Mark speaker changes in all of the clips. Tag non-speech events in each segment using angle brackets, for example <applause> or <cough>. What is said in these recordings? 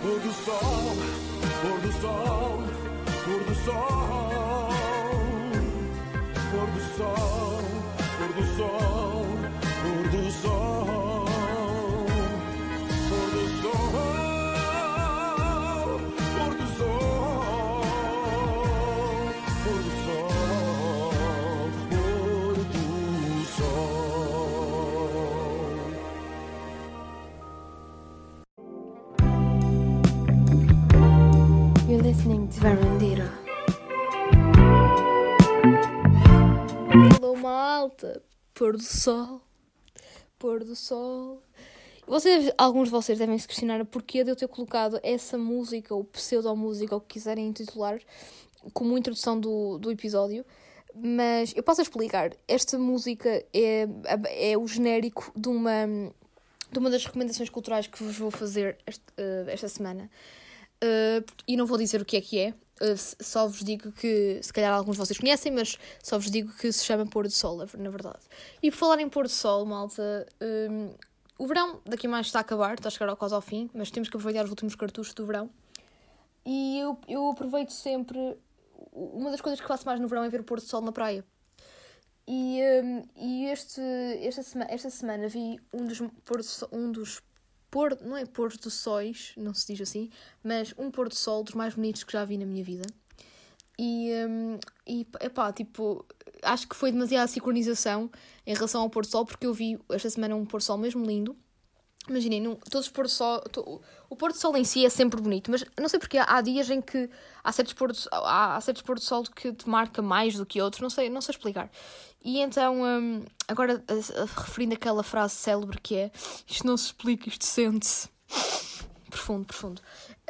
Speaker 1: Pôr do sol, pôr do sol, pôr do sol, pôr do sol, pôr do sol,
Speaker 2: listening to Verandira.
Speaker 3: Alô, malta. Pôr do sol. Pôr do sol. Vocês, alguns de vocês devem se questionar porquê de eu ter colocado essa música, ou pseudo-música, ou o que quiserem intitular, como introdução do, do episódio. Mas eu posso explicar. Esta música é, é o genérico de uma, de uma das recomendações culturais que vos vou fazer este- eh, esta semana. Uh, e não vou dizer o que é que é, uh, só vos digo que, se calhar alguns de vocês conhecem, mas só vos digo que se chama Pôr do Sol, na verdade. E por falar em Pôr do Sol, malta, um, o verão daqui mais está a acabar, está a chegar quase ao fim, mas temos que aproveitar os últimos cartuchos do verão. E eu, eu aproveito sempre. Uma das coisas que faço mais no verão é ver o pôr do sol na praia. E, um, e este, esta, sema, esta semana vi um dos pôr um dos pôr, não é pôr do sóis, não se diz assim, mas um pôr do sol dos mais bonitos que já vi na minha vida. E, um, e epá, tipo, acho que foi demasiada sincronização em relação ao pôr do sol, porque eu vi esta semana um pôr do sol mesmo lindo. Imaginem, todos os pôr do sol, to- o pôr do sol em si é sempre bonito, mas não sei porque há, há dias em que há certos pôr do, há, há certos pôr do sol que te marca mais do que outros, não sei, não sei explicar. E então, hum, agora referindo aquela frase célebre que é isto não se explica, isto sente-se. Profundo, profundo.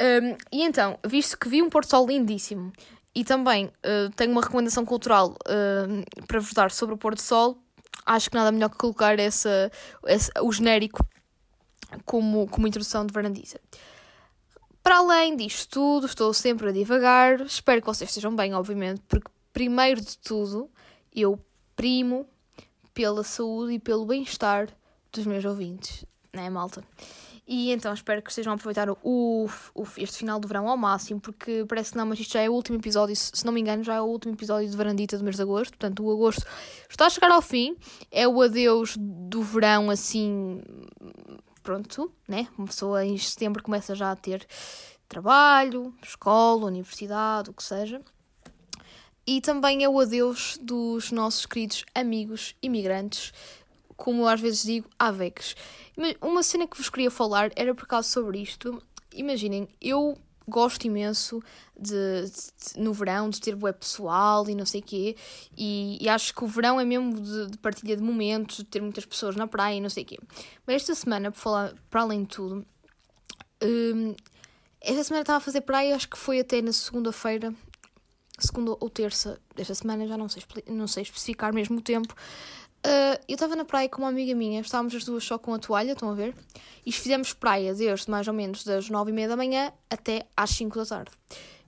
Speaker 3: Hum, e então, visto que vi um pôr do sol lindíssimo e também uh, tenho uma recomendação cultural hum, para vos dar sobre o pôr do sol, acho que nada melhor que colocar essa, essa- o genérico como, como introdução de Varandiza. Para além disto tudo, estou sempre a divagar. Espero que vocês estejam bem, obviamente, porque, primeiro de tudo, eu primo pela saúde e pelo bem-estar dos meus ouvintes, não é, malta? E então espero que estejam a aproveitar o, o- este final do verão ao máximo, porque parece que não, mas isto já é o último episódio, se não me engano, já é o último episódio de Varandita do mês de agosto. Portanto, o agosto está a chegar ao fim, é o adeus do verão assim pronto, né? Uma pessoa em setembro começa já a ter trabalho, escola, universidade, o que seja. E também é o adeus dos nossos queridos amigos imigrantes, como às vezes digo. Mas Uma cena que vos queria falar era por causa sobre isto. Imaginem, eu gosto imenso de, de- no verão de ter bué pessoal e não sei o quê e, e acho que o verão é mesmo de, de partilha de momentos, de ter muitas pessoas na praia e não sei o quê. Mas esta semana, por falar, para além de tudo, hum, esta semana estava a fazer praia, acho que foi até na segunda-feira, segunda ou terça desta semana, já não sei, não sei especificar mesmo o tempo. Ah, eu estava na praia com uma amiga minha, estávamos as duas só com a toalha, estão a ver? E fizemos praia desde mais ou menos das nove e meia da manhã até às cinco da tarde.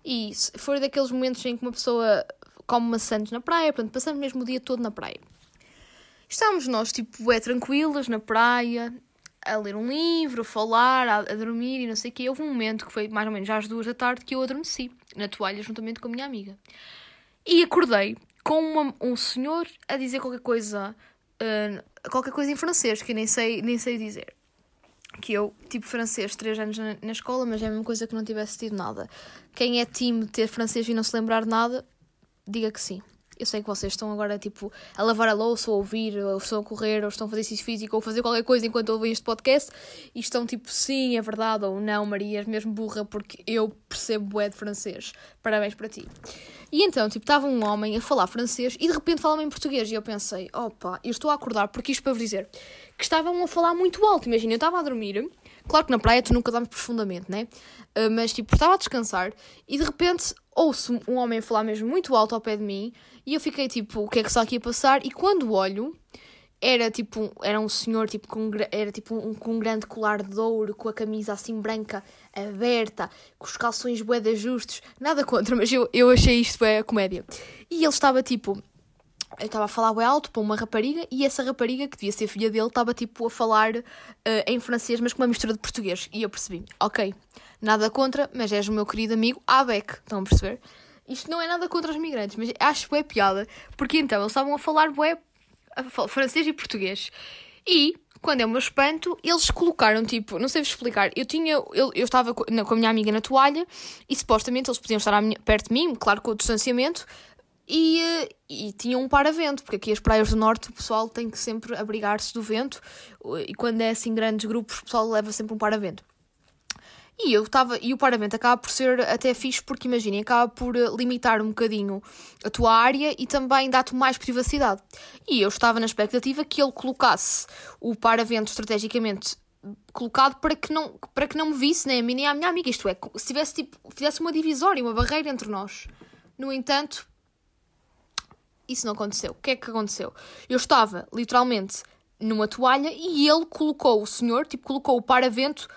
Speaker 3: E foi daqueles momentos em que uma pessoa come maçãs na praia, portanto, passamos mesmo o dia todo na praia. Estávamos nós, tipo, é tranquilas na praia, a ler um livro, a falar, a, a dormir e não sei o quê. Houve um momento que foi mais ou menos às duas da tarde que eu adormeci na toalha juntamente com a minha amiga. E acordei com uma- um senhor a dizer qualquer coisa, ah, qualquer coisa em francês, que eu nem sei, nem sei dizer. Que eu, tipo, francês, três anos na, na escola, mas é a mesma coisa que não tivesse tido nada. Quem é time ter francês e não se lembrar de nada, diga que sim. Eu sei que vocês estão agora, tipo, a lavar a louça, ou a ouvir, ou estão a correr, ou estão a fazer exercício físico, ou fazer qualquer coisa enquanto ouvem este podcast, e estão tipo, sim, é verdade, ou não, Maria, és mesmo burra, porque eu percebo bué de francês. Parabéns para ti. E então, tipo, estava um homem a falar francês, e de repente fala-me em português, e eu pensei, opa, eu estou a acordar, porque isto para vos dizer, que estavam a falar muito alto, imagina, eu estava a dormir, claro que na praia tu nunca dormes profundamente, né? Uh, mas tipo, estava a descansar e de repente ouço um homem falar mesmo muito alto ao pé de mim e eu fiquei tipo, o que é que está aqui a passar? E quando olho, era tipo, era um senhor tipo, com, era, tipo um, com um grande colar de ouro, com a camisa assim branca aberta, com os calções bué de ajustes, nada contra, mas eu, eu achei isto é comédia. E ele estava tipo eu estava a falar bem alto para uma rapariga e essa rapariga, que devia ser filha dele, estava tipo a falar uh, em francês, mas com uma mistura de português. E eu percebi, ok, nada contra, mas és o meu querido amigo Abec, estão a perceber? Isto não é nada contra os migrantes, mas acho que é piada, porque então eles estavam a falar bué, falar francês e português. E, quando é o meu espanto, eles colocaram tipo, não sei vos explicar, eu tinha, eu, eu estava co- na- com a minha amiga na toalha e supostamente eles podiam estar minha- perto de mim, claro com o distanciamento, e, eh, e tinham um paravento, porque aqui as praias do norte o pessoal tem que sempre abrigar-se do vento e quando é assim grandes grupos o pessoal leva sempre um paravento. E eu estava, e o paravento acaba por ser até fixe porque imaginem, acaba por eh, limitar um bocadinho a tua área e também dá-te mais privacidade. E eu estava na expectativa que ele colocasse o paravento estrategicamente colocado para que não, para que não me visse, nem a mim nem à minha amiga. Isto é, se tivesse tipo, fizesse uma divisória, uma barreira entre nós. No entanto, isso não aconteceu. O que é que aconteceu? Eu estava literalmente numa toalha e ele colocou o senhor, tipo, colocou o paravento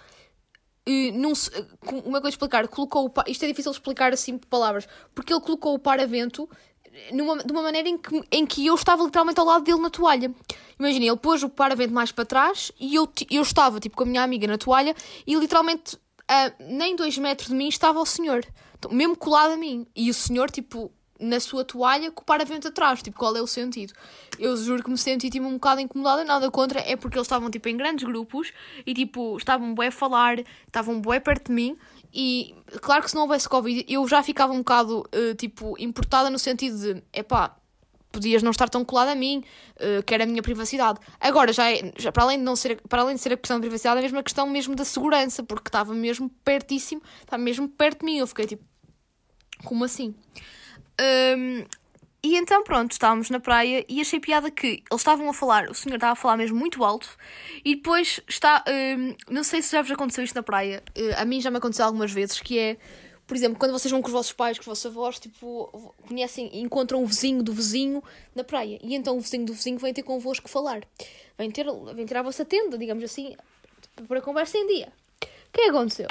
Speaker 3: eh, eh, com- como é que eu explicar? Colocou o Isto é difícil explicar assim por palavras, porque ele colocou o paravento numa, de uma maneira em que, em que eu estava literalmente ao lado dele na toalha. Imagina, ele pôs o paravento mais para trás e eu, eu estava tipo com a minha amiga na toalha e literalmente a nem dois metros de mim estava o senhor, mesmo colado a mim. E o senhor, tipo, na sua toalha com o paravento atrás. Tipo, qual é o sentido? Eu juro que me senti tipo, um bocado incomodada, nada contra, é porque eles estavam tipo em grandes grupos e tipo, estavam bué a falar, estavam bué perto de mim. E claro que se não houvesse Covid, eu já ficava um bocado eh, tipo importada no sentido de epá, podias não estar tão colado a mim, eh, que era a minha privacidade. Agora, já, é, já para, além de não ser, para além de ser a questão de privacidade, é mesmo a questão mesmo da segurança, porque estava mesmo pertíssimo, estava mesmo perto de mim. Eu fiquei tipo, como assim? Hum, e então, pronto, estávamos na praia e achei piada que eles estavam a falar, o senhor estava a falar mesmo muito alto, e depois está. não sei se já vos aconteceu isto na praia, eh, a mim já me aconteceu algumas vezes, que é. Por exemplo, quando vocês vão com os vossos pais, com os vossos avós, tipo, conhecem, encontram o vizinho do vizinho na praia. E então o vizinho do vizinho vem ter convosco falar. Vem ter, vem ter a vossa tenda, digamos assim, para conversa em dia. O que é que aconteceu?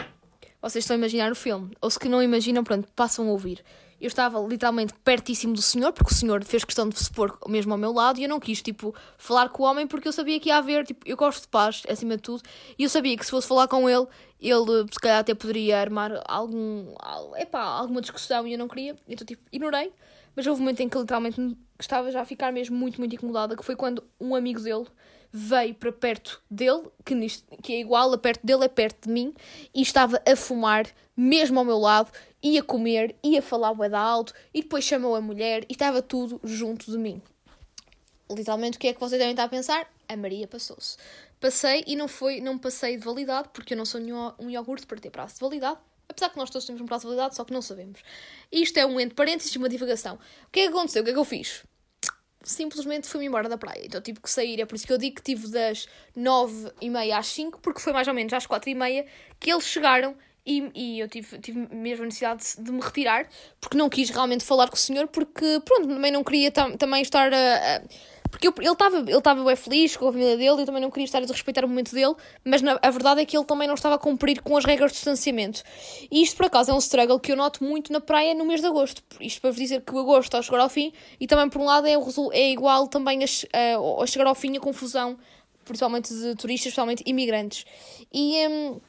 Speaker 3: Vocês estão a imaginar o filme. Ou se que não imaginam, pronto, passam a ouvir. Eu estava literalmente pertíssimo do senhor, porque o senhor fez questão de se pôr mesmo ao meu lado e eu não quis, tipo, falar com o homem porque eu sabia que ia haver, tipo, eu gosto de paz, acima de tudo, e eu sabia que se fosse falar com ele, ele se calhar até poderia armar algum, al- epá, alguma discussão e eu não queria, então, tipo, ignorei. Mas houve um momento em que literalmente me- estava já a ficar mesmo muito, muito incomodada, que foi quando um amigo dele veio para perto dele, que, nisto, que é igual, a perto dele é perto de mim, e estava a fumar, mesmo ao meu lado, ia comer, ia falar bué alto, e depois chamou a mulher, e estava tudo junto de mim. Literalmente, o que é que vocês devem estar a pensar? A Maria passou-se. Passei e não foi, não passei de validade, porque eu não sou nenhum, um iogurte para ter prazo de validade, apesar que nós todos temos um prazo de validade, só que não sabemos. Isto é um entre parênteses, uma divagação. O que é que aconteceu? O que é que eu fiz? Simplesmente fui-me embora da praia. Então tive que sair. É por isso que eu digo que tive das nove e meia às cinco, porque foi mais ou menos às quatro e meia que eles chegaram e, e eu tive, tive mesmo a necessidade de, me retirar, porque não quis realmente falar com o senhor, porque pronto, também não queria tam, também estar a. porque eu- ele estava ele estava bem feliz com a família dele e eu também não queria estar a desrespeitar o momento dele, mas na- a verdade é que ele também não estava a cumprir com as regras de distanciamento. E isto, por acaso, é um struggle que eu noto muito na praia no mês de agosto. Isto para vos dizer que o agosto está a chegar ao fim e também, por um lado, é, é igual também a, a- a chegar ao fim a confusão, principalmente de turistas, principalmente imigrantes. E. hum,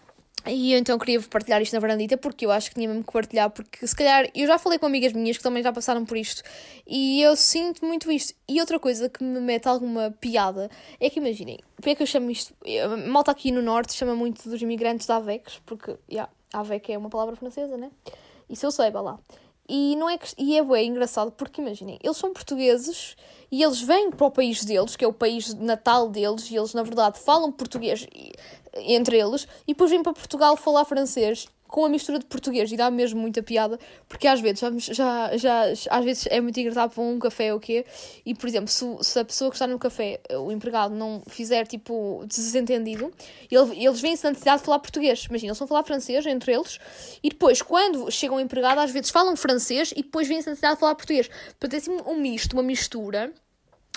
Speaker 3: e eu então queria partilhar isto na varandita porque eu acho que tinha mesmo que partilhar, porque se calhar eu já falei com amigas minhas que também já passaram por isto e eu sinto muito isto. E outra coisa que me mete alguma piada é que imaginem, porque é que eu chamo isto? A malta aqui no norte chama muito dos imigrantes de Avex, porque yeah, Avec é uma palavra francesa, né? Isso eu sei, vá lá. E, não é e é bem engraçado porque imaginem, eles são portugueses e eles vêm para o país deles, que é o país natal deles, e eles na verdade falam português entre eles, e depois vêm para Portugal falar francês com a mistura de português e dá mesmo muita piada, porque às vezes, já, já, às vezes é muito engraçado para um café ou quê, e por exemplo, se, se a pessoa que está no café, o empregado, não fizer tipo desentendido, ele- eles vêm-se na necessidade de falar português. Imagina, eles vão falar francês entre eles, e depois, quando chega um empregado, às vezes falam francês e depois vêm-se na necessidade de falar português. Portanto, é assim um misto, uma mistura.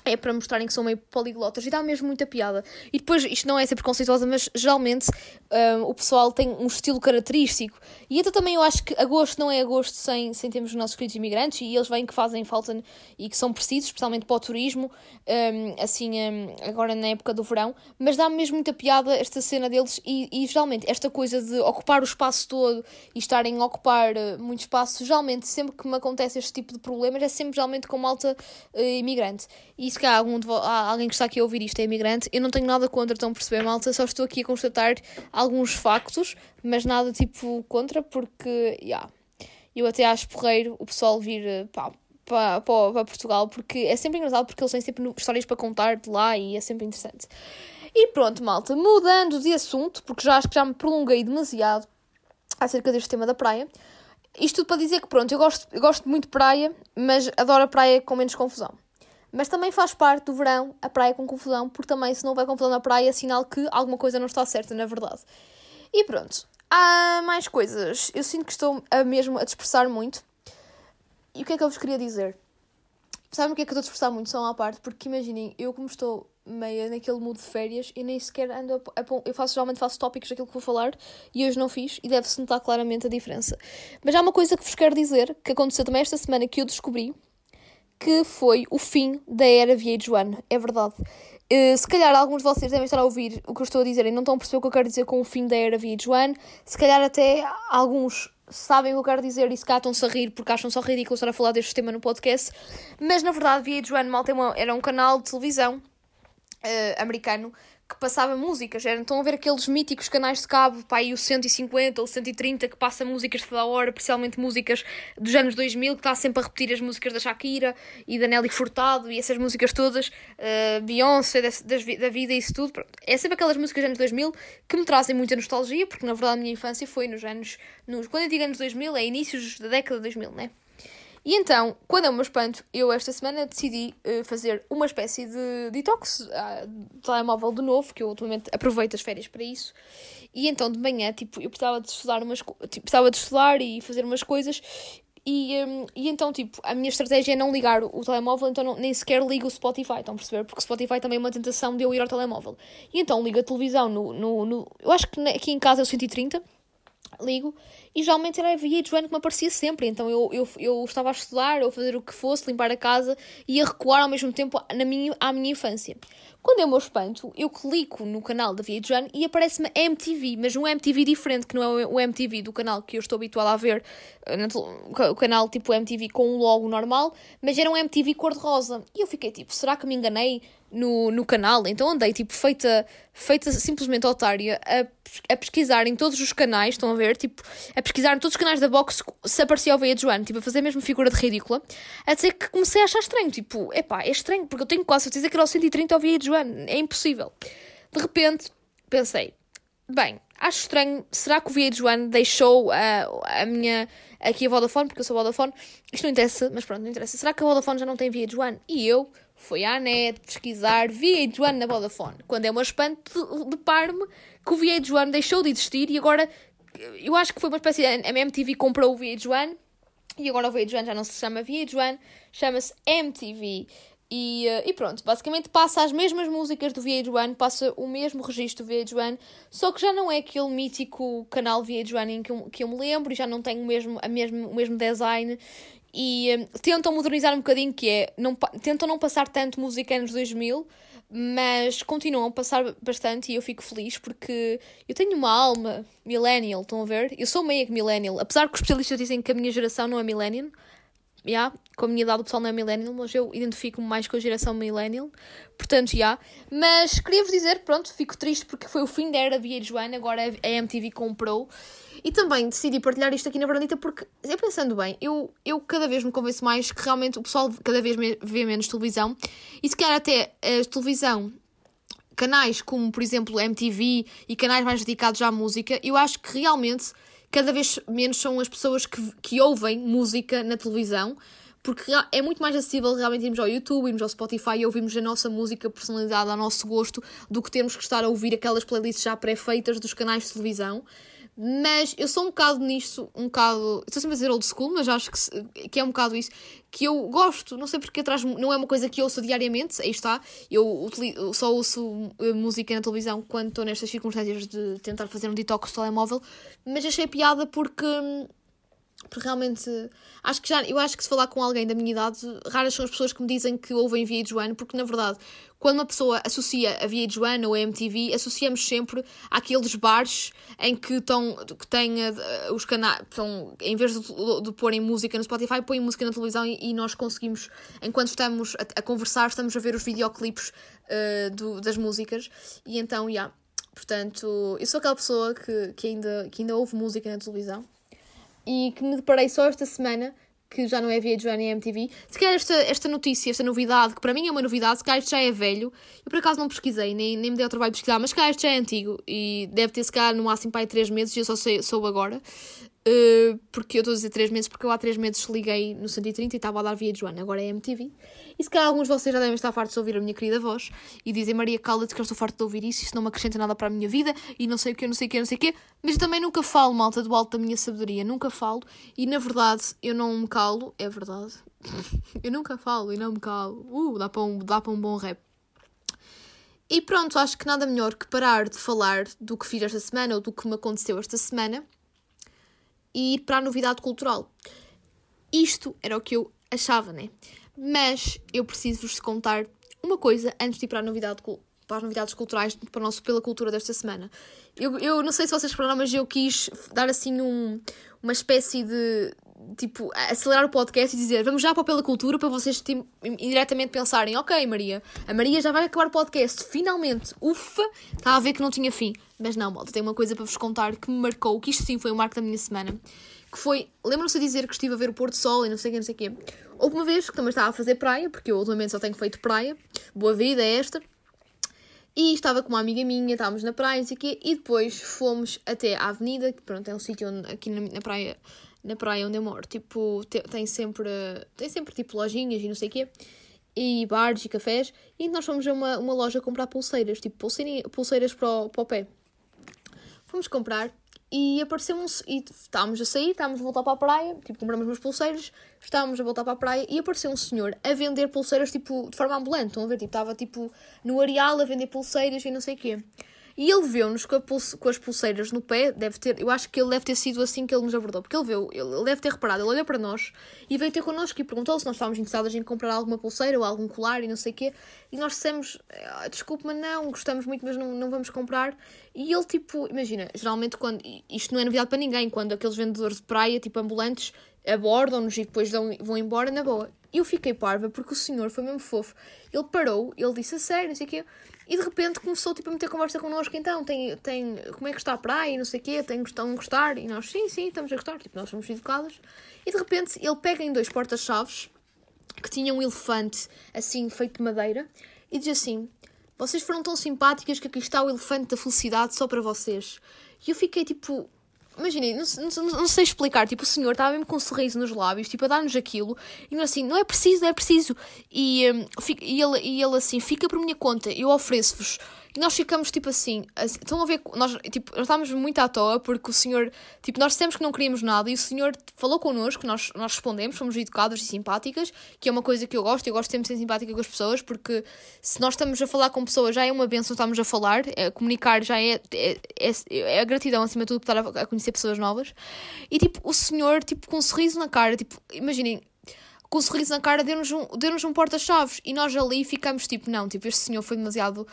Speaker 3: É para mostrarem que são meio poliglotas e dá mesmo muita piada. E depois, isto não é ser preconceituosa, mas geralmente um, o pessoal tem um estilo característico. E então também eu acho que agosto não é agosto sem, sem termos os nossos queridos imigrantes e eles vêm que fazem falta e que são precisos, especialmente para o turismo, um, assim, um, agora na época do verão. Mas dá mesmo muita piada esta cena deles e, e geralmente esta coisa de ocupar o espaço todo e estarem a ocupar uh, muito espaço, geralmente sempre que me acontece este tipo de problemas é sempre geralmente com malta uh, imigrante. E se calhar algum de alguém que está aqui a ouvir isto é imigrante, eu não tenho nada contra, estão a perceber, malta, só estou aqui a constatar alguns factos, mas nada tipo contra, porque, yeah, eu até acho porreiro o pessoal vir para, para Portugal, porque é sempre engraçado, porque eles têm sempre histórias para contar de lá e é sempre interessante. E pronto, malta, mudando de assunto, porque já acho que já me prolonguei demasiado acerca deste tema da praia. Isto tudo para dizer que, pronto, eu gosto, eu gosto muito de praia, mas adoro a praia com menos confusão. Mas também faz parte do verão a praia com confusão, porque também se não houver confusão na praia é sinal que alguma coisa não está certa, na verdade. E pronto, há mais coisas. Eu sinto que estou a mesmo a dispersar muito. E o que é que eu vos queria dizer? Sabem o que é que eu estou a dispersar muito? Só uma parte, porque imaginem, eu como estou meio naquele mood de férias e nem sequer ando a, a, eu faço geralmente faço tópicos daquilo que vou falar e hoje não fiz e deve-se notar claramente a diferença. Mas há uma coisa que vos quero dizer que aconteceu também esta semana que eu descobri que foi o fim da era VH1. É verdade. Uh, se calhar alguns de vocês devem estar a ouvir o que eu estou a dizer e não estão a perceber o que eu quero dizer com o fim da era VH1. Se calhar até alguns sabem o que eu quero dizer e se calhar estão-se a rir porque acham só ridículo estar a falar deste tema no podcast. Mas na verdade, VH1 mal era um canal de televisão uh, americano que passava músicas. Eram, estão a ver aqueles míticos canais de cabo, pá, aí o 150 ou 130 que passa músicas toda hora, principalmente músicas dos anos 2000, que está sempre a repetir as músicas da Shakira e da Nelly Furtado e essas músicas todas, uh, Beyoncé, das, das, da vida e isso tudo. Pronto. É sempre aquelas músicas dos anos 2000 que me trazem muita nostalgia, porque na verdade a minha infância foi nos anos. Nos, quando eu digo anos 2000, é inícios da década de 2000, né? E então, quando é o meu espanto, eu esta semana decidi uh, fazer uma espécie de detox uh, de telemóvel de novo, que eu ultimamente aproveito as férias para isso. E então de manhã, tipo, eu precisava de estudar umas tipo, precisava de estudar e fazer umas coisas. E, um, e então, tipo, a minha estratégia é não ligar o, telemóvel, então não, nem sequer ligo o Spotify, estão a perceber? Porque o Spotify também é uma tentação de eu ir ao telemóvel. E então ligo a televisão no. no, no eu acho que aqui em casa é o 130 ligo e geralmente era a VH1 que me aparecia sempre. Então eu, eu, eu estava a estudar ou a fazer o que fosse, limpar a casa e a recuar ao mesmo tempo na minha, à minha infância. Quando é o meu espanto, eu clico no canal da VH1 e aparece-me MTV, mas um MTV diferente, que não é o MTV do canal que eu estou habituada a ver, eh, o canal tipo MTV com um logo normal, mas era um MTV cor-de-rosa. E eu fiquei tipo, será que me enganei? No, no canal, então andei tipo feita, feita simplesmente otária a, a pesquisar em todos os canais, estão a ver? Tipo, a pesquisar em todos os canais da box se aparecia o Veia Joana, tipo, a fazer a mesma figura de ridícula, a dizer que comecei a achar estranho, tipo, epá, é estranho, porque eu tenho quase certeza que era o 130 ao Veia Joana, é impossível. De repente, pensei, bem, acho estranho, será que o VH1 deixou a, a minha, aqui a Vodafone, porque eu sou Vodafone, isto não interessa, mas pronto, não interessa, será que a Vodafone já não tem VH1? E eu foi à net pesquisar VH1 na Vodafone. Quando é uma espanto, deparo-me que o VH1 deixou de existir e agora eu acho que foi uma espécie de. A MTV comprou o VH1 e agora o VH1 já não se chama VH1, chama-se MTV. E, uh, e, pronto, basicamente passa as mesmas músicas do VH1, passa o mesmo registro do VH1, só que já não é aquele mítico canal VH1 em que eu, que eu me lembro e já não tem o mesmo, a mesmo, o mesmo design e um, tentam modernizar um bocadinho, que é, não, tentam não passar tanto música anos 2000, mas continuam a passar bastante e eu fico feliz porque eu tenho uma alma millennial, estão a ver? Eu sou meio millennial, apesar que os especialistas dizem que a minha geração não é millennial, yeah, com a minha idade o pessoal não é millennial, mas eu identifico-me mais com a geração millennial, portanto, já. Yeah. Mas queria-vos dizer, pronto, fico triste porque foi o fim da era VH1, agora a MTV comprou e também decidi partilhar isto aqui na Verandita porque, eu pensando bem, eu, eu cada vez me convenço mais que realmente o pessoal cada vez vê menos televisão e se calhar até a televisão canais como, por exemplo, MTV e canais mais dedicados à música, eu acho que realmente cada vez menos são as pessoas que, que ouvem música na televisão, porque é muito mais acessível realmente irmos ao YouTube, irmos ao Spotify e ouvirmos a nossa música personalizada ao nosso gosto do que termos que estar a ouvir aquelas playlists já pré-feitas dos canais de televisão Mas eu sou um bocado nisto, um bocado. Estou sempre a dizer old school, mas acho que, que é um bocado isso. Que eu gosto, não sei porque atrás. Não é uma coisa que eu ouço diariamente, aí está. Eu, só ouço eh, música na televisão quando estou nestas circunstâncias de tentar fazer um detox telemóvel. Mas achei piada porque. Porque realmente acho que já eu acho que se falar com alguém da minha idade, raras são as pessoas que me dizem que ouvem VH1, porque na verdade, quando uma pessoa associa a VH1 ou a MTV, associamos sempre àqueles bares em que estão que têm eh, os canais, em vez de, de porem música no Spotify, põem música na televisão e, e nós conseguimos, enquanto estamos a, a conversar, estamos a ver os videoclipes eh, do- das músicas e então, já. Portanto, eu sou aquela pessoa que, que, ainda, que ainda ouve música na televisão e que me deparei só esta semana, que já não é VH1 e MTV. Se calhar esta, esta notícia, esta novidade, que para mim é uma novidade, se calhar isto já é velho. Eu por acaso não pesquisei, nem, nem me dei ao trabalho de pesquisar, mas se calhar isto já é antigo e deve ter se calhar no máximo para aí 3 meses e eu só sei, soube agora. Uh, porque eu estou a dizer 3 meses, porque eu há 3 meses liguei no 130 e estava a dar VH1, agora é MTV. E se calhar alguns de vocês já devem estar fartos de ouvir a minha querida voz e dizem Maria, cala-te que eu estou farto de ouvir isso, isso não me acrescenta nada para a minha vida e não sei o que, não sei o que, não sei o que. Mas também nunca falo, malta, do alto da minha sabedoria, nunca falo e na verdade eu não me calo, é verdade. <laughs> eu nunca falo e não me calo. Uh, dá para um, dá para um bom rap. E pronto, acho que nada melhor que parar de falar do que fiz esta semana ou do que me aconteceu esta semana e ir para a novidade cultural. Isto era o que eu achava, né? Mas eu preciso-vos contar uma coisa antes de ir para, a novidade, cul- para as novidades culturais para o nosso Pela Cultura desta semana. Eu, eu não sei se vocês repararam, mas eu quis dar assim um, uma espécie de. Tipo, acelerar o podcast e dizer vamos já para Pela Cultura para vocês tipo, indiretamente pensarem: ok, Maria, a Maria já vai acabar o podcast, finalmente, ufa, está a ver que não tinha fim. Mas não, malta, tenho uma coisa para vos contar que me marcou, que isto sim foi o marco da minha semana que foi, lembram-se de dizer que estive a ver o pôr do sol e não sei o não sei o quê. Houve uma vez que também estava a fazer praia, porque eu ultimamente só tenho feito praia, boa vida é esta, e estava com uma amiga minha, estávamos na praia, não sei o quê, e depois fomos até à avenida, que pronto, é um sítio aqui na, na praia, na praia onde eu moro, tipo, te- tem sempre, tem sempre tipo lojinhas e não sei o quê, e bares e cafés, e nós fomos a uma, uma loja comprar pulseiras, tipo pulseiras para o, para o pé. Fomos comprar e apareceu um. E estávamos a sair, estávamos a voltar para a praia, tipo, compramos umas pulseiras, estávamos a voltar para a praia e apareceu um senhor a vender pulseiras, tipo, de forma ambulante. Estão a ver? Tipo, estava tipo no areal a vender pulseiras e não sei o quê. E ele viu-nos com, com as pulseiras no pé, deve ter, eu acho que ele deve ter sido assim que ele nos abordou, porque ele viu, ele deve ter reparado, ele olhou para nós e veio ter connosco e perguntou se nós estávamos interessados em comprar alguma pulseira ou algum colar e não sei o quê. E nós dissemos, "Ah, desculpe, mas não, gostamos muito, mas não, não vamos comprar. E ele, tipo, imagina, geralmente quando, isto não é novidade para ninguém, quando aqueles vendedores de praia, tipo ambulantes, abordam-nos e depois dão- vão embora, na boa. E eu fiquei parva porque o senhor foi mesmo fofo. Ele parou, ele disse a sério, não sei o quê, e de repente começou tipo, a meter conversa connosco. Então, tem, tem, como é que está a praia e não sei o quê, tem, estão a gostar? E nós, sim, sim, estamos a gostar, tipo, nós somos educadas. E de repente ele pega em dois porta-chaves que tinham um elefante assim feito de madeira e diz assim: Vocês foram tão simpáticas que aqui está o elefante da felicidade só para vocês. E eu fiquei tipo. Imaginem, não, não, não sei explicar. Tipo, o senhor estava mesmo com um sorriso nos lábios, tipo, a dar-nos aquilo. E assim, não é preciso, não é preciso. E, fica- e, ele, e ele assim, fica por minha conta, eu ofereço-vos. Nós ficamos tipo assim, assim, estão a ver, nós, tipo, nós estávamos muito à toa porque o senhor, tipo, nós dissemos que não queríamos nada e o senhor falou connosco, nós, nós respondemos, fomos educadas e simpáticas, que é uma coisa que eu gosto, eu gosto sempre de ser simpática com as pessoas porque se nós estamos a falar com pessoas já é uma benção, estamos a falar, é, comunicar já é, é, é, é a gratidão acima de tudo por estar a, a conhecer pessoas novas. E tipo, o senhor, tipo, com um sorriso na cara, tipo, imaginem, com um sorriso na cara, deu-nos um, deu um porta-chaves. E nós ali ficamos tipo, não, tipo, este senhor foi demasiado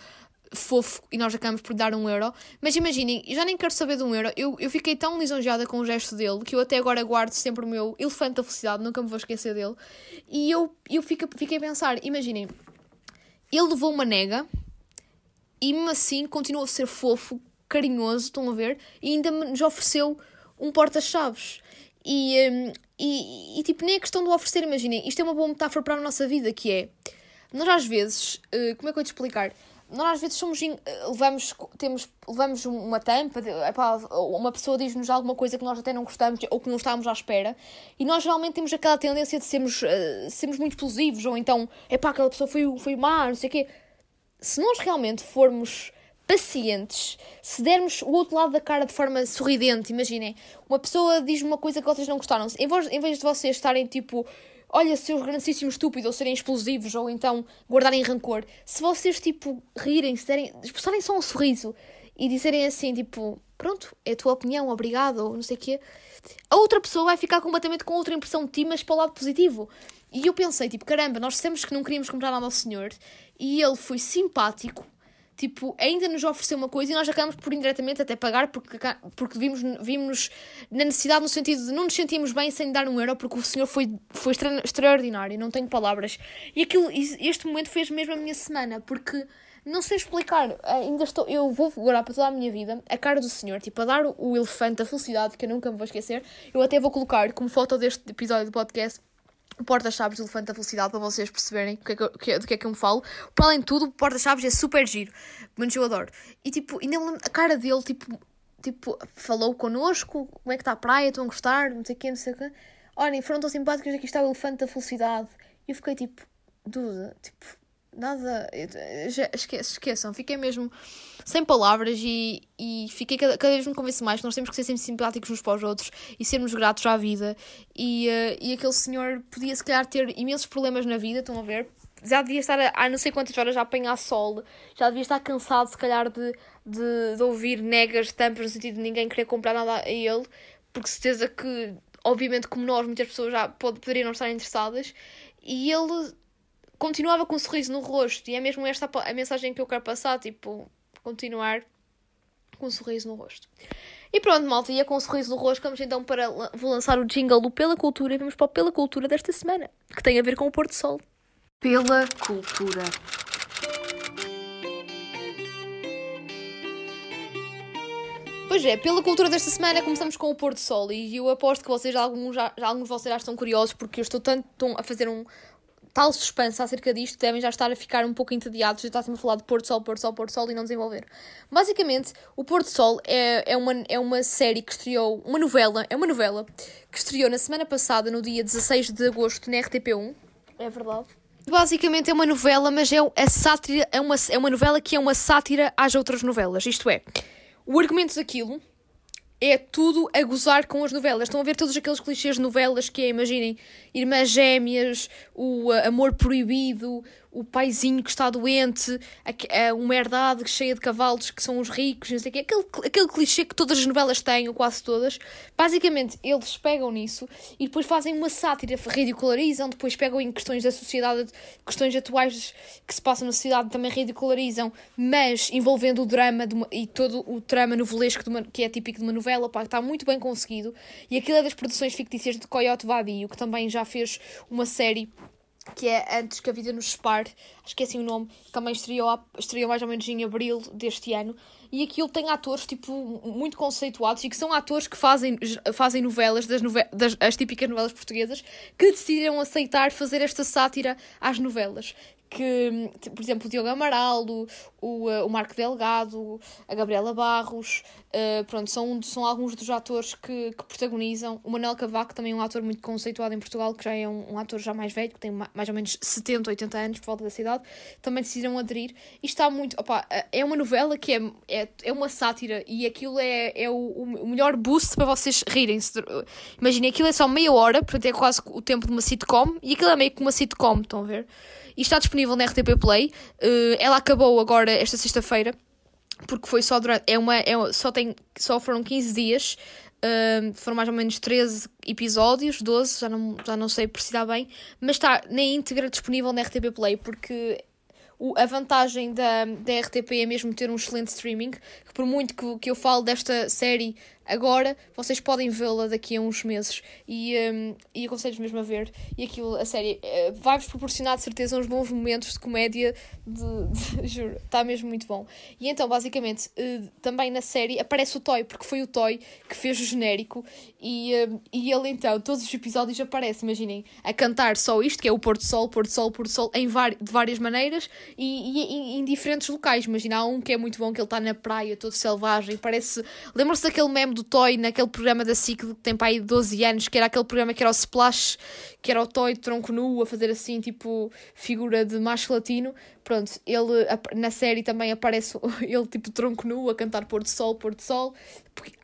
Speaker 3: fofo e nós acabamos por dar um euro. Mas imaginem, eu já nem quero saber de um euro. Eu, eu fiquei tão lisonjeada com o gesto dele que eu até agora guardo sempre o meu elefante da felicidade, nunca me vou esquecer dele. E eu, eu fico, fiquei a pensar, imaginem, ele levou uma nega e mesmo assim continuou a ser fofo, carinhoso, estão a ver? E ainda nos ofereceu um porta-chaves. E, hum, e, e, tipo, nem a questão do oferecer, imaginem, isto é uma boa metáfora para a nossa vida, que é, nós às vezes, eh, como é que eu vou te explicar? Nós às vezes somos, eh, levamos, temos, levamos uma tampa, ou uma pessoa diz-nos alguma coisa que nós até não gostamos ou que não estávamos à espera, e nós geralmente temos aquela tendência de sermos, eh, sermos muito explosivos, ou então, epá, aquela pessoa foi, foi má, não sei o quê. Se nós realmente formos pacientes, se dermos o outro lado da cara de forma sorridente, imaginem, uma pessoa diz uma coisa que vocês não gostaram, em vez, em vez de vocês estarem tipo, olha, seus grandíssimos estúpidos, ou serem explosivos, ou então guardarem rancor, se vocês tipo rirem, se derem, expressarem só um sorriso e dizerem assim, tipo, pronto, é a tua opinião, obrigado, ou não sei o quê, a outra pessoa vai ficar completamente com outra impressão de ti, mas para o lado positivo. E eu pensei, tipo, caramba, nós dissemos que não queríamos comprar nada ao senhor e ele foi simpático, tipo, ainda nos ofereceu uma coisa e nós acabamos por indiretamente até pagar porque, porque vimos, vimos na necessidade no sentido de não nos sentimos bem sem dar um euro porque o senhor foi, foi extra, extraordinário, não tenho palavras. E aquilo, este momento fez mesmo a minha semana porque não sei explicar, ainda estou, eu vou guardar para toda a minha vida a cara do senhor, tipo, a dar o elefante da felicidade que eu nunca me vou esquecer. Eu até vou colocar como foto deste episódio do podcast porta-chaves do Elefante da Felicidade para vocês perceberem do que, é que, eu, do que é que eu me falo. Para além de tudo, o porta-chaves é super giro. Mas eu adoro. E tipo, ainda a cara dele, tipo, tipo, falou connosco, como é que está a praia, estão a gostar, não sei o quê, não sei o quê. Olhem, foram tão simpáticos, aqui está o Elefante da Felicidade. E eu fiquei tipo, duda, tipo, nada. Esqueçam. Fiquei mesmo sem palavras e, e fiquei cada, cada vez me convenço mais que nós temos que ser sempre simpáticos uns para os outros e sermos gratos à vida. E, uh, e aquele senhor podia, se calhar, ter imensos problemas na vida, estão a ver? Já devia estar há não sei quantas horas a apanhar sol, já devia estar cansado, se calhar, de, de, de ouvir negas, tampas, no sentido de ninguém querer comprar nada a ele, porque certeza que, obviamente, como nós, muitas pessoas já pod poderiam não estar interessadas. E ele continuava com um sorriso no rosto. E é mesmo esta a mensagem que eu quero passar: tipo, continuar com um sorriso no rosto. E pronto, malta, ia com um sorriso no rosto. Vamos então para. Vou lançar o jingle do Pela Cultura e vamos para o Pela Cultura desta semana, que tem a ver com o Porto Sol.
Speaker 2: Pela Cultura.
Speaker 3: Pois é, pela cultura desta semana começamos com o Porto Sol e eu aposto que vocês, alguns, já alguns de vocês já estão curiosos porque eu estou tanto a fazer um, tal suspense acerca disto devem já estar a ficar um pouco entediados de estar sempre a falar de Porto Sol, Porto Sol, Porto Sol e não desenvolver. Basicamente, o Porto Sol é, é, uma, é uma série que estreou, uma novela, é uma novela que estreou na semana passada, no dia 16 de agosto, na RTP1. É verdade. Basicamente é uma novela, mas é, é, sátira, é, uma, é uma novela que é uma sátira às outras novelas. Isto é, o argumento daquilo é tudo a gozar com as novelas. Estão a ver todos aqueles clichês de novelas que é, imaginem, irmãs gêmeas, o uh, amor proibido, o paizinho que está doente, a, a, uma herdade cheia de cavalos que são os ricos, não sei o quê. Aquele, aquele clichê que todas as novelas têm, ou quase todas. Basicamente, eles pegam nisso e depois fazem uma sátira, ridicularizam, depois pegam em questões da sociedade, questões atuais que se passam na sociedade, também ridicularizam, mas envolvendo o drama uma, e todo o trama novelesco uma, que é típico de uma novela, pá, está muito bem conseguido. E aquilo é das produções fictícias de Coyote Vadio, que também já fez uma série que é Antes que a Vida nos Separe, acho que é assim o nome, também estreou, estreou mais ou menos em abril deste ano. E aquilo tem atores, tipo, muito conceituados e que são atores que fazem, fazem novelas, das, nove das as típicas novelas portuguesas, que decidiram aceitar fazer esta sátira às novelas que, por exemplo, o Diogo Amaral, o, o, o Marco Delgado, a Gabriela Barros, uh, pronto, são, são alguns dos atores que, que protagonizam. O Manuel Cavaco também é um ator muito conceituado em Portugal, que já é um, um ator já mais velho, que tem mais ou menos 70, 80 anos por volta da cidade, também decidiram aderir. E está muito, opa, é uma novela que é, é, é uma sátira e aquilo é, é o, o melhor boost para vocês rirem-se. Imaginem, aquilo é só meia hora, portanto é quase o tempo de uma sitcom, e aquilo é meio que uma sitcom, estão a ver? E está disponível na RTP Play. Uh, ela acabou agora esta sexta-feira, porque foi só durante. É uma, é, só, tem, só foram 15 dias. Uh, foram mais ou menos 13 episódios, 12, já não, já não sei precisar bem, mas está na íntegra disponível na RTP Play, porque o, a vantagem da, da RTP é mesmo ter um excelente streaming, que por muito que, que eu falo desta série agora, vocês podem vê-la daqui a uns meses e, um, e aconselho mesmo a ver. E aquilo, a série, eh, vai-vos proporcionar de certeza uns bons momentos de comédia, de, de, <laughs> juro, está mesmo muito bom. E então, basicamente, uh, também na série aparece o Toy, porque foi o Toy que fez o genérico e, uh, e ele então, todos os episódios aparece, imaginem, a cantar só isto, que é o Porto Sol, Porto Sol, Porto Sol, em de várias maneiras e, e, em diferentes locais. Imagina, há um que é muito bom, que ele está na praia, todo selvagem, parece. Lembram-se daquele meme do Toy naquele programa da SIC que tem para aí 12 anos, que era aquele programa que era o Splash, que era o Toy de tronco nu a fazer assim, tipo, figura de macho latino. Pronto, ele na série também aparece <laughs> ele tipo tronco nu a cantar Pôr do Sol, Pôr do Sol.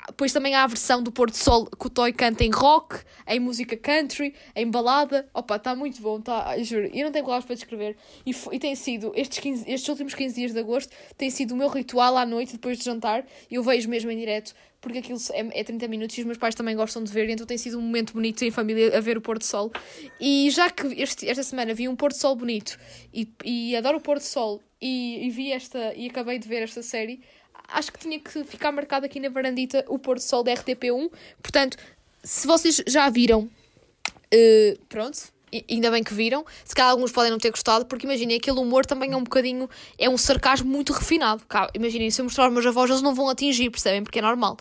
Speaker 3: Depois também há a versão do Pôr do Sol que o Toy canta em rock, em música country, em balada. Opa, está muito bom, tá, juro. Eu não tenho palavras para descrever. E, e tem sido, estes, 15, estes últimos 15 dias de agosto, tem sido o meu ritual à noite, depois de jantar. Eu vejo mesmo em direto, porque aquilo é, é 30 minutos e os meus pais também gostam de ver, então tem sido um momento bonito em família a ver o pôr do sol. E já que este, esta semana vi um pôr do sol bonito e, e adoro o pôr do sol e, e vi esta e acabei de ver esta série acho que tinha que ficar marcado aqui na varandita o pôr do sol da RTP1. Portanto, se vocês já viram, uh, pronto, ainda bem que viram. Se calhar alguns podem não ter gostado, porque imaginem, aquele humor também é um bocadinho. É um sarcasmo muito refinado. Imaginem, se eu mostrar os meus avós, eles não vão atingir, percebem? Porque é normal.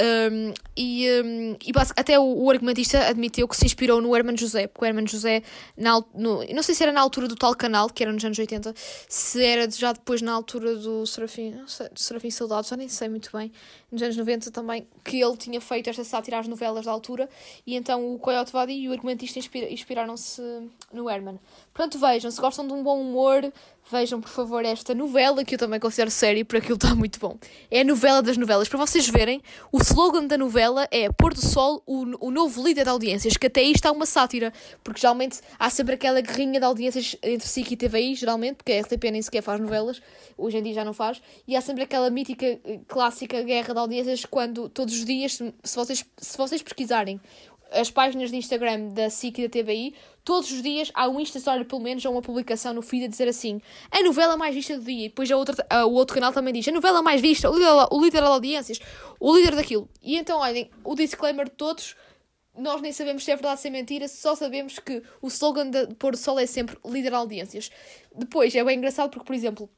Speaker 3: Um, e, um, e até o, o, argumentista admitiu que se inspirou no Herman José, porque o Herman José, na, no, não sei se era na altura do tal canal, que era nos anos 80, se era já depois na altura do Serafim, sei, do Serafim Saudade, já nem sei muito bem, nos anos 90 também, que ele tinha feito esta sátira às novelas da altura, e então o Coyote Vadi e o argumentista inspira, inspiraram-se no Herman. Portanto, vejam, se gostam de um bom humor, vejam por favor esta novela, que eu também considero série, porque aquilo está muito bom. É a novela das novelas. Para vocês verem, o slogan da novela é Pôr do Sol, o, o novo líder de audiências, que até aí está uma sátira, porque geralmente há sempre aquela guerrinha de audiências entre SIC e TVI, geralmente, porque a RTP nem sequer faz novelas, hoje em dia já não faz, e há sempre aquela mítica, eh, clássica guerra de audiências quando todos os dias, se vocês, se vocês pesquisarem as páginas de Instagram da SIC e da TVI, todos os dias há um Insta Story, pelo menos, ou uma publicação no feed a dizer assim: a novela mais vista do dia. E depois a outra, a, o outro canal também diz: a novela mais vista, o líder, o líder de audiências, o líder daquilo. E então, olhem, o disclaimer de todos. Nós nem sabemos se é verdade ou se é mentira, só sabemos que o slogan de Pôr do Sol é sempre líder de audiências. Depois, é bem engraçado porque, por exemplo,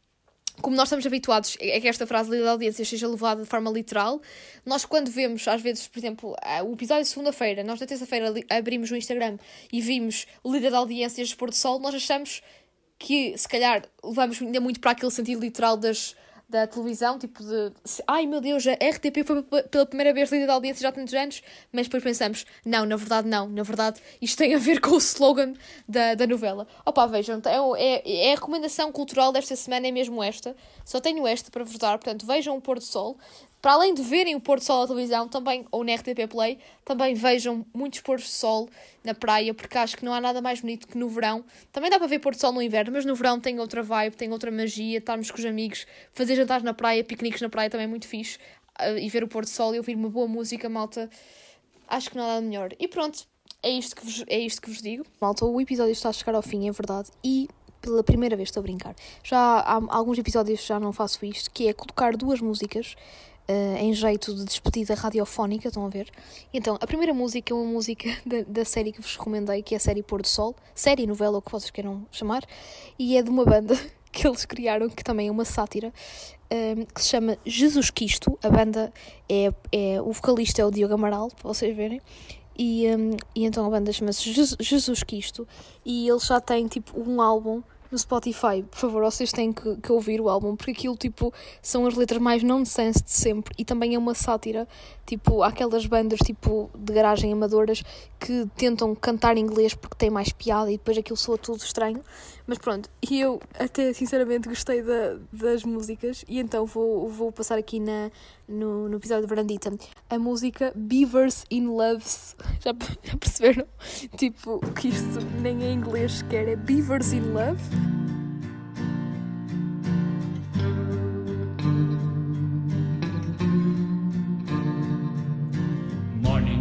Speaker 3: como nós estamos habituados a que esta frase de audiência seja levada de forma literal, nós quando vemos, às vezes, por exemplo, o episódio de segunda-feira, nós na terça-feira abrimos o Instagram e vimos o líder de audiências de Sol, nós achamos que, se calhar, levamos ainda muito para aquele sentido literal das da televisão, tipo de ai meu Deus, a RTP foi pela primeira vez líder de audiência já há tantos anos, mas depois pensamos, não, na verdade não, na verdade isto tem a ver com o slogan da, da novela. Opa, vejam, é, é, é a recomendação cultural desta semana é mesmo esta, só tenho esta para vos dar, portanto vejam o pôr do sol, para além de verem o pôr do sol na televisão, também, ou na RTP Play, também vejam muitos pôr do sol na praia, porque acho que não há nada mais bonito que no verão. Também dá para ver pôr do sol no inverno, mas no verão tem outra vibe, tem outra magia, estarmos com os amigos, fazer jantares na praia, piqueniques na praia também é muito fixe, uh, e ver o pôr do sol e ouvir uma boa música, malta. Acho que não há nada melhor. E pronto, é isto que vos, é isto que vos digo. Malta, o episódio está a chegar ao fim, é verdade, e pela primeira vez estou a brincar. Já há alguns episódios já não faço isto, que é colocar duas músicas uh, em jeito de despedida radiofónica, estão a ver? Então, a primeira música é uma música <laughs> da, da série que vos recomendei, que é a série Pôr do Sol, série, novela, o que vocês queiram chamar, e é de uma banda <laughs> que eles criaram, que também é uma sátira, um, eh, que se chama Jesus Quisto. A banda é, é. O vocalista é o Diogo Amaral, para vocês verem. E, um, e então a banda chama-se Jesus Quisto. E eles já têm tipo um álbum no Spotify, por favor, vocês têm que, que, ouvir o álbum, porque aquilo, tipo, são as letras mais nonsense de sempre. E também é uma sátira, tipo, aquelas bandas, tipo, de garagem amadoras que tentam cantar inglês porque tem mais piada e depois aquilo soa tudo estranho. Mas pronto, e eu até, sinceramente, gostei da, das músicas. E então vou, vou passar aqui na, no, no episódio de Verandita a música Beavers in Loves. <laughs> Já, perceberam? Tipo, que isto nem é inglês sequer, é Beavers in Love. Bem,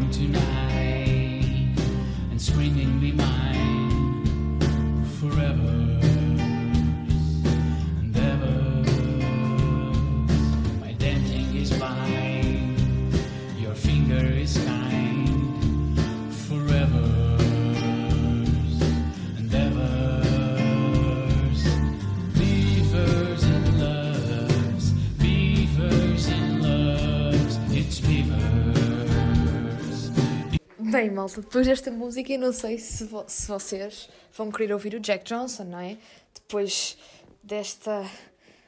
Speaker 3: malta, depois desta música, eu não sei se, vo se vocês vão querer ouvir o Jack Johnson, não é? Depois desta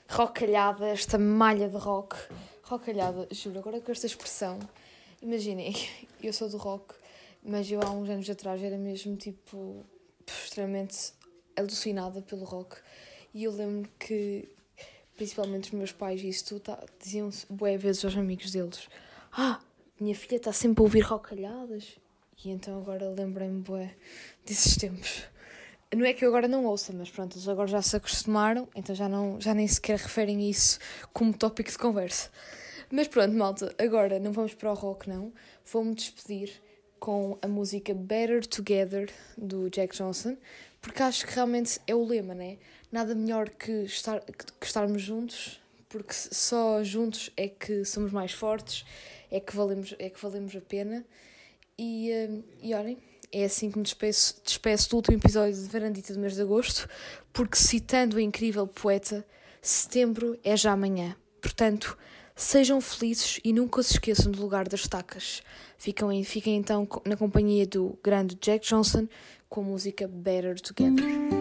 Speaker 3: rocalhada, esta malha de rock. Rocalhada, juro, agora com esta expressão Imaginem, <laughs> eu sou do rock, mas eu há uns anos atrás era mesmo tipo extremamente alucinada pelo rock. E eu lembro que, principalmente os meus pais e isso tá, diziam-se bué vezes aos amigos deles: Ah, minha filha está sempre a ouvir rockalhadas. E então agora lembrei-me bué desses tempos. Não é que eu agora não ouça, mas pronto, eles agora já se acostumaram, então já, não, já nem sequer referem isso como tópico de conversa. Mas pronto, malta, agora não vamos para o rock, não. Vou-me despedir com a música Better Together do Jack Johnson, porque acho que realmente é o lema, né? Nada melhor que, estar, que estarmos juntos, porque só juntos é que somos mais fortes, é que valemos, é que valemos a pena. E, uh, e olhem, é assim que me despeço, despeço do último episódio de Varandita do mês de agosto, porque citando o incrível poeta, setembro é já amanhã. Portanto, sejam felizes e nunca se esqueçam do lugar das tacas. Fiquem então na companhia do grande Jack Johnson com a música Better Together.